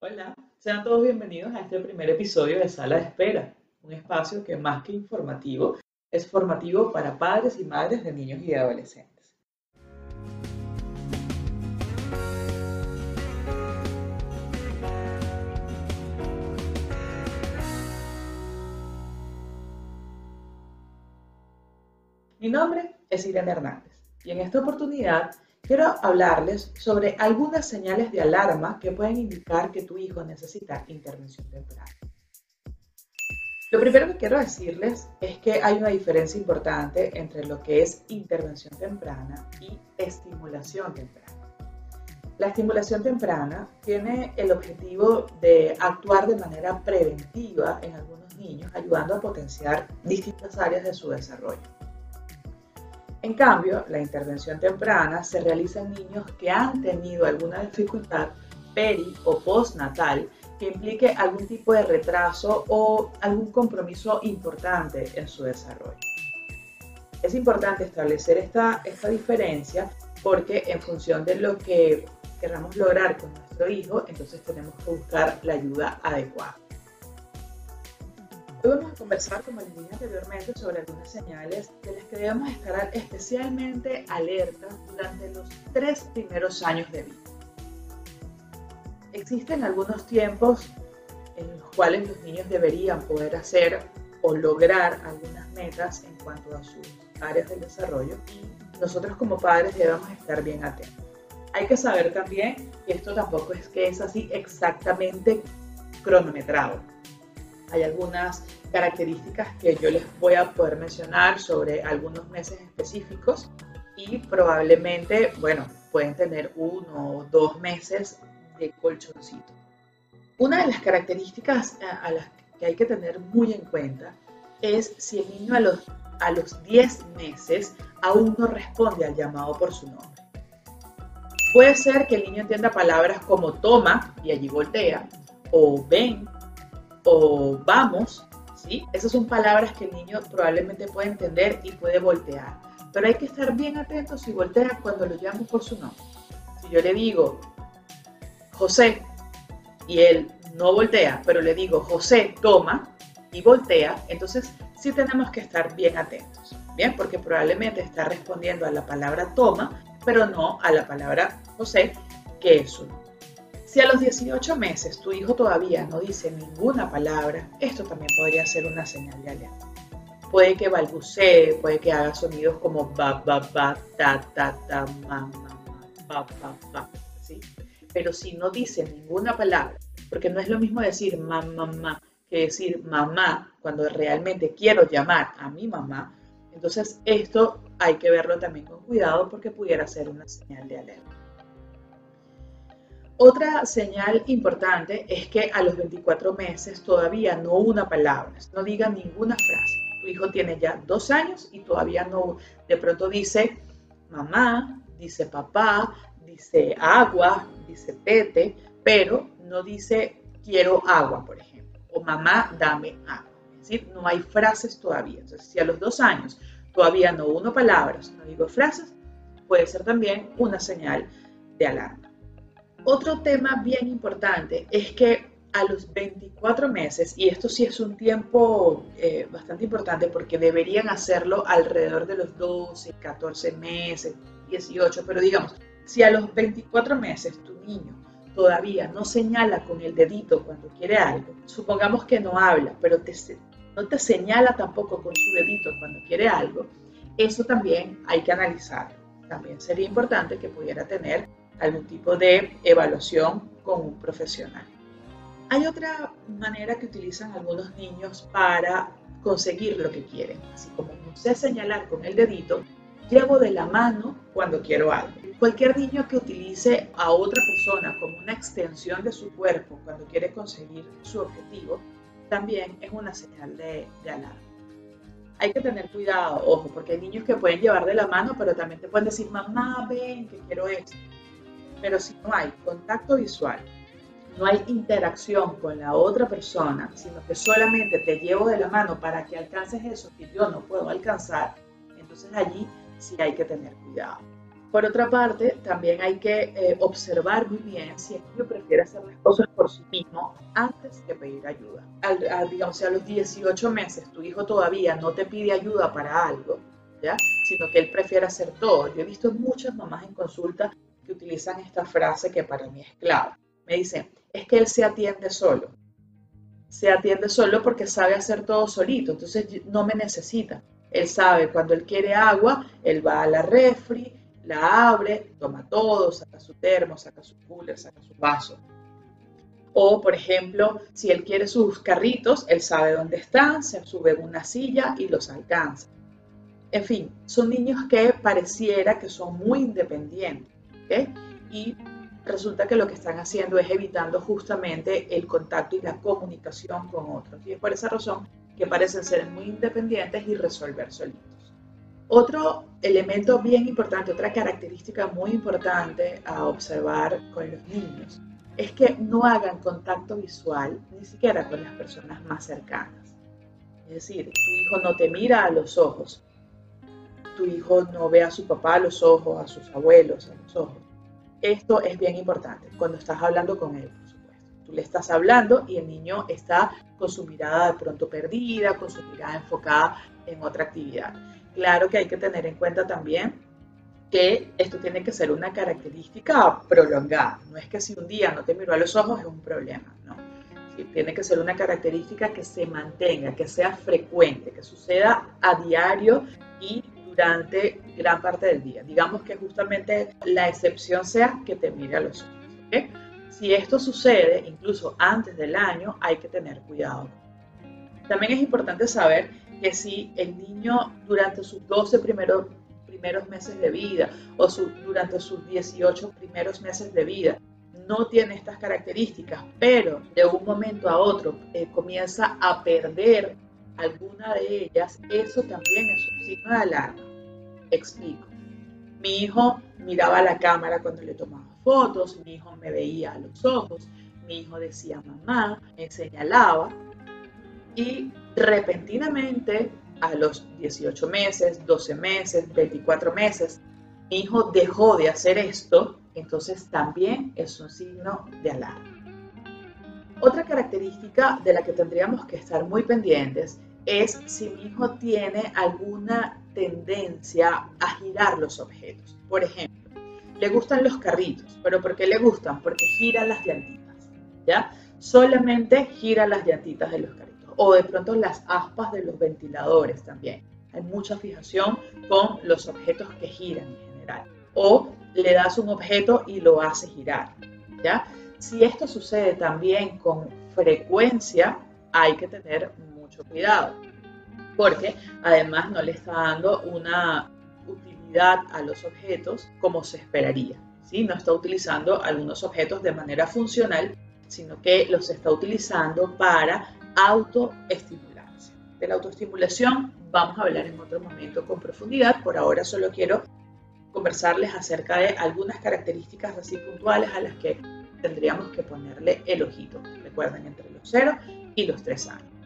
Hola, sean todos bienvenidos a este primer episodio de Sala de Espera, un espacio que más que informativo es formativo para padres y madres de niños y adolescentes. Mi nombre es Irene Hernández y en esta oportunidad quiero hablarles sobre algunas señales de alarma que pueden indicar que tu hijo necesita intervención temprana. Lo primero que quiero decirles es que hay una diferencia importante entre lo que es intervención temprana y estimulación temprana. La estimulación temprana tiene el objetivo de actuar de manera preventiva en algunos niños, ayudando a potenciar distintas áreas de su desarrollo. En cambio, la intervención temprana se realiza en niños que han tenido alguna dificultad peri o postnatal que implique algún tipo de retraso o algún compromiso importante en su desarrollo. Es importante establecer esta, esta diferencia porque en función de lo que queramos lograr con nuestro hijo, entonces tenemos que buscar la ayuda adecuada. Hoy vamos a conversar, como les dije anteriormente, sobre algunas señales de las que debemos estar especialmente alertas durante los tres primeros años de vida. Existen algunos tiempos en los cuales los niños deberían poder hacer o lograr algunas metas en cuanto a sus áreas de desarrollo y nosotros como padres debemos estar bien atentos. Hay que saber también que esto tampoco es que es así exactamente cronometrado hay algunas características que yo les voy a poder mencionar sobre algunos meses específicos y probablemente, bueno, pueden tener uno o dos meses de colchoncito. Una de las características a las que hay que tener muy en cuenta es si el niño a los, a los 10 meses aún no responde al llamado por su nombre. Puede ser que el niño entienda palabras como toma y allí voltea, o ven o vamos, ¿sí? Esas son palabras que el niño probablemente puede entender y puede voltear. Pero hay que estar bien atentos si voltea cuando lo llamo por su nombre. Si yo le digo José y él no voltea, pero le digo José, toma y voltea, entonces sí tenemos que estar bien atentos. Bien, porque probablemente está respondiendo a la palabra toma, pero no a la palabra José, que es su nombre. Si a los 18 meses tu hijo todavía no dice ninguna palabra, esto también podría ser una señal de alerta. Puede que balbucee, puede que haga sonidos como ba, ba, ba, ta, ta, ta, ma, ma, ma, ba, ba. Pero si no dice ninguna palabra, porque no es lo mismo decir mamá, ma, que decir mamá cuando realmente quiero llamar a mi mamá, entonces esto hay que verlo también con cuidado porque pudiera ser una señal de alerta. Otra señal importante es que a los 24 meses todavía no una palabra, no diga ninguna frase. Tu hijo tiene ya dos años y todavía no, de pronto dice mamá, dice papá, dice agua, dice tete, pero no dice quiero agua, por ejemplo, o mamá, dame agua. Es decir, no hay frases todavía. Entonces, si a los dos años todavía no uno palabras, no digo frases, puede ser también una señal de alarma. Otro tema bien importante es que a los 24 meses, y esto sí es un tiempo eh, bastante importante porque deberían hacerlo alrededor de los 12, 14 meses, 18, pero digamos, si a los 24 meses tu niño todavía no señala con el dedito cuando quiere algo, supongamos que no habla, pero no te señala tampoco con su dedito cuando quiere algo, eso también hay que analizarlo. También sería importante que pudiera tener algún tipo de evaluación con un profesional. Hay otra manera que utilizan algunos niños para conseguir lo que quieren, así como no sé señalar con el dedito, llevo de la mano cuando quiero algo. Cualquier niño que utilice a otra persona como una extensión de su cuerpo cuando quiere conseguir su objetivo, también es una señal de, de alarma. Hay que tener cuidado, ojo, porque hay niños que pueden llevar de la mano, pero también te pueden decir, mamá, ven, que quiero esto. Pero si no hay contacto visual, no hay interacción con la otra persona, sino que solamente te llevo de la mano para que alcances eso que yo no puedo alcanzar, entonces allí sí hay que tener cuidado. Por otra parte, también hay que eh, observar muy bien si el niño prefiere hacer las cosas por sí mismo antes que pedir ayuda. Al, digamos, a los 18 meses tu hijo todavía no te pide ayuda para algo, ¿ya? sino que él prefiere hacer todo. Yo he visto muchas mamás en consulta que utilizan esta frase que para mí es clave. Me dicen, es que él se atiende solo. Se atiende solo porque sabe hacer todo solito, entonces no me necesita. Él sabe cuando él quiere agua, él va a la refri, la abre, toma todo, saca su termo, saca su cooler, saca su vaso. O, por ejemplo, si él quiere sus carritos, él sabe dónde están, se sube en una silla y los alcanza. En fin, son niños que pareciera que son muy independientes. Y resulta que lo que están haciendo es evitando justamente el contacto y la comunicación con otros. Y es por esa razón que parecen ser muy independientes y resolver solitos. Otro elemento bien importante, otra característica muy importante a observar con los niños es que no hagan contacto visual ni siquiera con las personas más cercanas. Es decir, tu hijo no te mira a los ojos, tu hijo no ve a su papá a los ojos, a sus abuelos a los ojos. Esto es bien importante cuando estás hablando con él, por supuesto. Tú le estás hablando y el niño está con su mirada de pronto perdida, con su mirada enfocada en otra actividad. Claro que hay que tener en cuenta también que esto tiene que ser una característica prolongada. No es que si un día no te miró a los ojos es un problema, no. tiene que ser una característica que se mantenga, que sea frecuente, que suceda a diario y durante gran parte del día. Digamos que justamente la excepción sea que te mire a los ojos. Si esto sucede incluso antes del año, hay que tener cuidado. También es importante saber que si el niño durante sus 12 primeros, primeros meses de vida o durante sus 18 primeros meses de vida no tiene estas características, pero de un momento a otro eh, comienza a perder alguna de ellas, eso también es un signo de alarma. Explico. Mi hijo miraba la cámara cuando le tomaba fotos, mi hijo me veía a los ojos, mi hijo decía mamá, me señalaba y repentinamente a los 18 meses, 12 meses, 24 meses, mi hijo dejó de hacer esto, entonces también es un signo de alarma. Otra característica de la que tendríamos que estar muy pendientes es si mi hijo tiene alguna tendencia a girar los objetos. Por ejemplo, le gustan los carritos, pero ¿por qué le gustan? Porque gira las llantitas, ¿ya? Solamente gira las llantitas de los carritos o de pronto las aspas de los ventiladores también. Hay mucha fijación con los objetos que giran en general. O le das un objeto y lo hace girar. ¿ya? Si esto sucede también con frecuencia, hay que tener mucho cuidado. Porque además no le está dando una utilidad a los objetos como se esperaría. ¿sí? No está utilizando algunos objetos de manera funcional, sino que los está utilizando para autoestimularse. De la autoestimulación vamos a hablar en otro momento con profundidad. Por ahora solo quiero conversarles acerca de algunas características así puntuales a las que tendríamos que ponerle el ojito. Recuerden, entre los 0 y los 3 años.